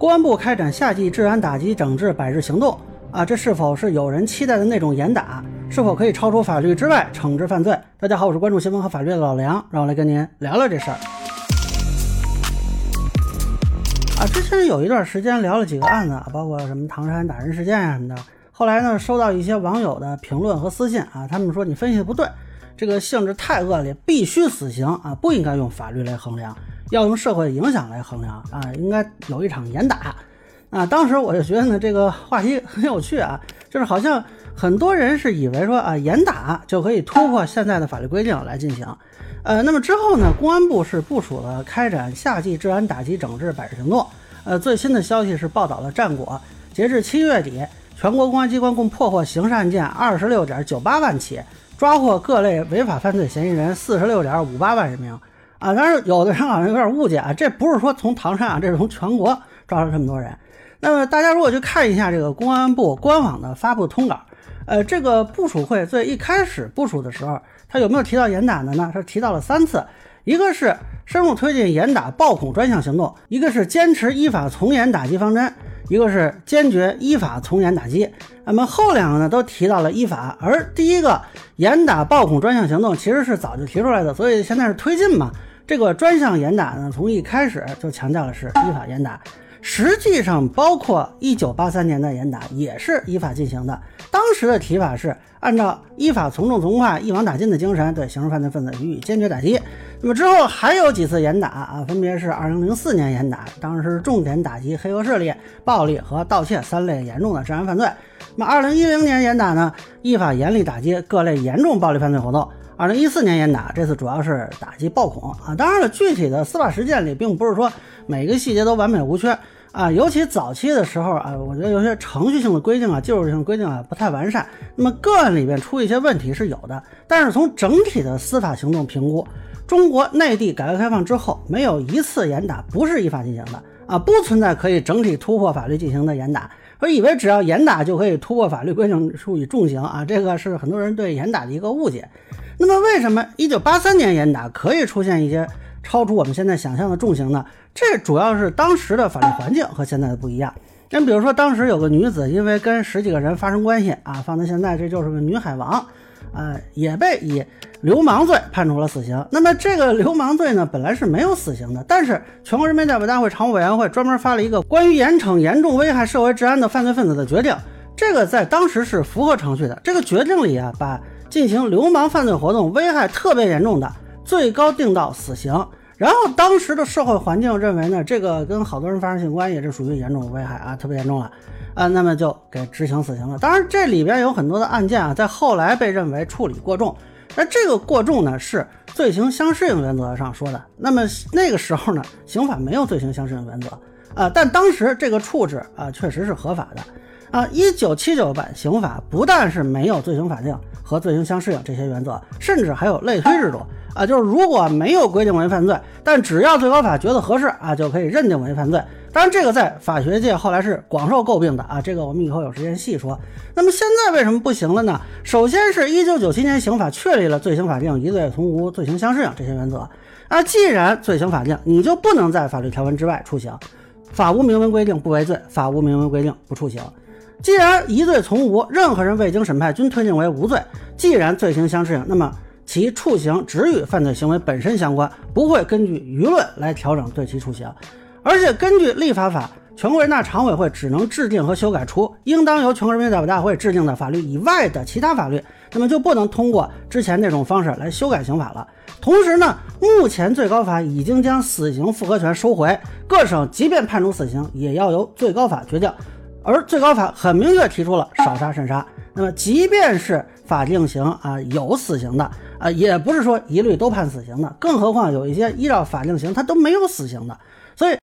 公安部开展夏季治安打击整治百日行动啊，这是否是有人期待的那种严打？是否可以超出法律之外惩治犯罪？大家好，我是关注新闻和法律的老梁，让我来跟您聊聊这事儿。啊，之前有一段时间聊了几个案子，包括什么唐山打人事件啊什么的。后来呢，收到一些网友的评论和私信啊，他们说你分析的不对，这个性质太恶劣，必须死刑啊，不应该用法律来衡量，要用社会影响来衡量啊，应该有一场严打啊。当时我就觉得呢，这个话题很有趣啊，就是好像很多人是以为说啊，严打就可以突破现在的法律规定来进行。呃，那么之后呢，公安部是部署了开展夏季治安打击整治百日行动。呃，最新的消息是报道了战果，截至七月底。全国公安机关共破获刑事案件二十六点九八万起，抓获各类违法犯罪嫌疑人四十六点五八万人名。啊，当然有的人好像有点误解啊，这不是说从唐山啊，这是从全国抓了这么多人。那么大家如果去看一下这个公安部官网的发布通稿，呃，这个部署会最一开始部署的时候，他有没有提到严打的呢？他提到了三次，一个是深入推进严打暴恐专项行动，一个是坚持依法从严打击方针。一个是坚决依法从严打击，那么后两个呢都提到了依法，而第一个严打暴恐专项行动其实是早就提出来的，所以现在是推进嘛。这个专项严打呢，从一开始就强调的是依法严打。实际上，包括一九八三年的严打也是依法进行的。当时的提法是按照依法从重从快、一网打尽的精神，对刑事犯罪分子予以坚决打击。那么之后还有几次严打啊，分别是二零零四年严打，当时重点打击黑恶势力、暴力和盗窃三类严重的治安犯罪。那么二零一零年严打呢，依法严厉打击各类严重暴力犯罪活动。二零一四年严打，这次主要是打击暴恐啊。当然了，具体的司法实践里，并不是说每个细节都完美无缺啊。尤其早期的时候啊，我觉得有些程序性的规定啊、技术性规定啊不太完善。那么个案里边出一些问题是有的，但是从整体的司法行动评估，中国内地改革开放之后，没有一次严打不是依法进行的啊，不存在可以整体突破法律进行的严打。说以为只要严打就可以突破法律规定，处以重刑啊，这个是很多人对严打的一个误解。那么，为什么一九八三年严打可以出现一些超出我们现在想象的重刑呢？这主要是当时的法律环境和现在的不一样。那比如说，当时有个女子因为跟十几个人发生关系啊，放到现在这就是个女海王，啊，也被以流氓罪判处了死刑。那么这个流氓罪呢，本来是没有死刑的，但是全国人民代表大会常务委员会专门发了一个关于严惩严重危害社会治安的犯罪分子的决定，这个在当时是符合程序的。这个决定里啊，把进行流氓犯罪活动危害特别严重的，最高定到死刑。然后当时的社会环境认为呢，这个跟好多人发生性关系，这属于严重危害啊，特别严重了啊，那么就给执行死刑了。当然这里边有很多的案件啊，在后来被认为处理过重。那这个过重呢，是罪刑相适应原则上说的。那么那个时候呢，刑法没有罪刑相适应原则啊，但当时这个处置啊，确实是合法的。啊，一九七九版刑法不但是没有罪刑法定和罪刑相适应这些原则，甚至还有类推制度啊，就是如果没有规定为犯罪，但只要最高法觉得合适啊，就可以认定为犯罪。当然，这个在法学界后来是广受诟病的啊，这个我们以后有时间细说。那么现在为什么不行了呢？首先是一九九七年刑法确立了罪刑法定、疑罪从无、罪刑相适应这些原则啊，既然罪刑法定，你就不能在法律条文之外处刑，法无明文规定不为罪，法无明文规定不处刑。既然疑罪从无，任何人未经审判均推定为无罪。既然罪行相适应，那么其处刑只与犯罪行为本身相关，不会根据舆论来调整对其处刑。而且根据立法法，全国人大常委会只能制定和修改除应当由全国人民代表大会制定的法律以外的其他法律，那么就不能通过之前那种方式来修改刑法了。同时呢，目前最高法已经将死刑复核权收回，各省即便判处死刑，也要由最高法决定。而最高法很明确提出了少杀慎杀，那么即便是法定刑啊有死刑的啊，也不是说一律都判死刑的，更何况有一些依照法定刑他都没有死刑的。所以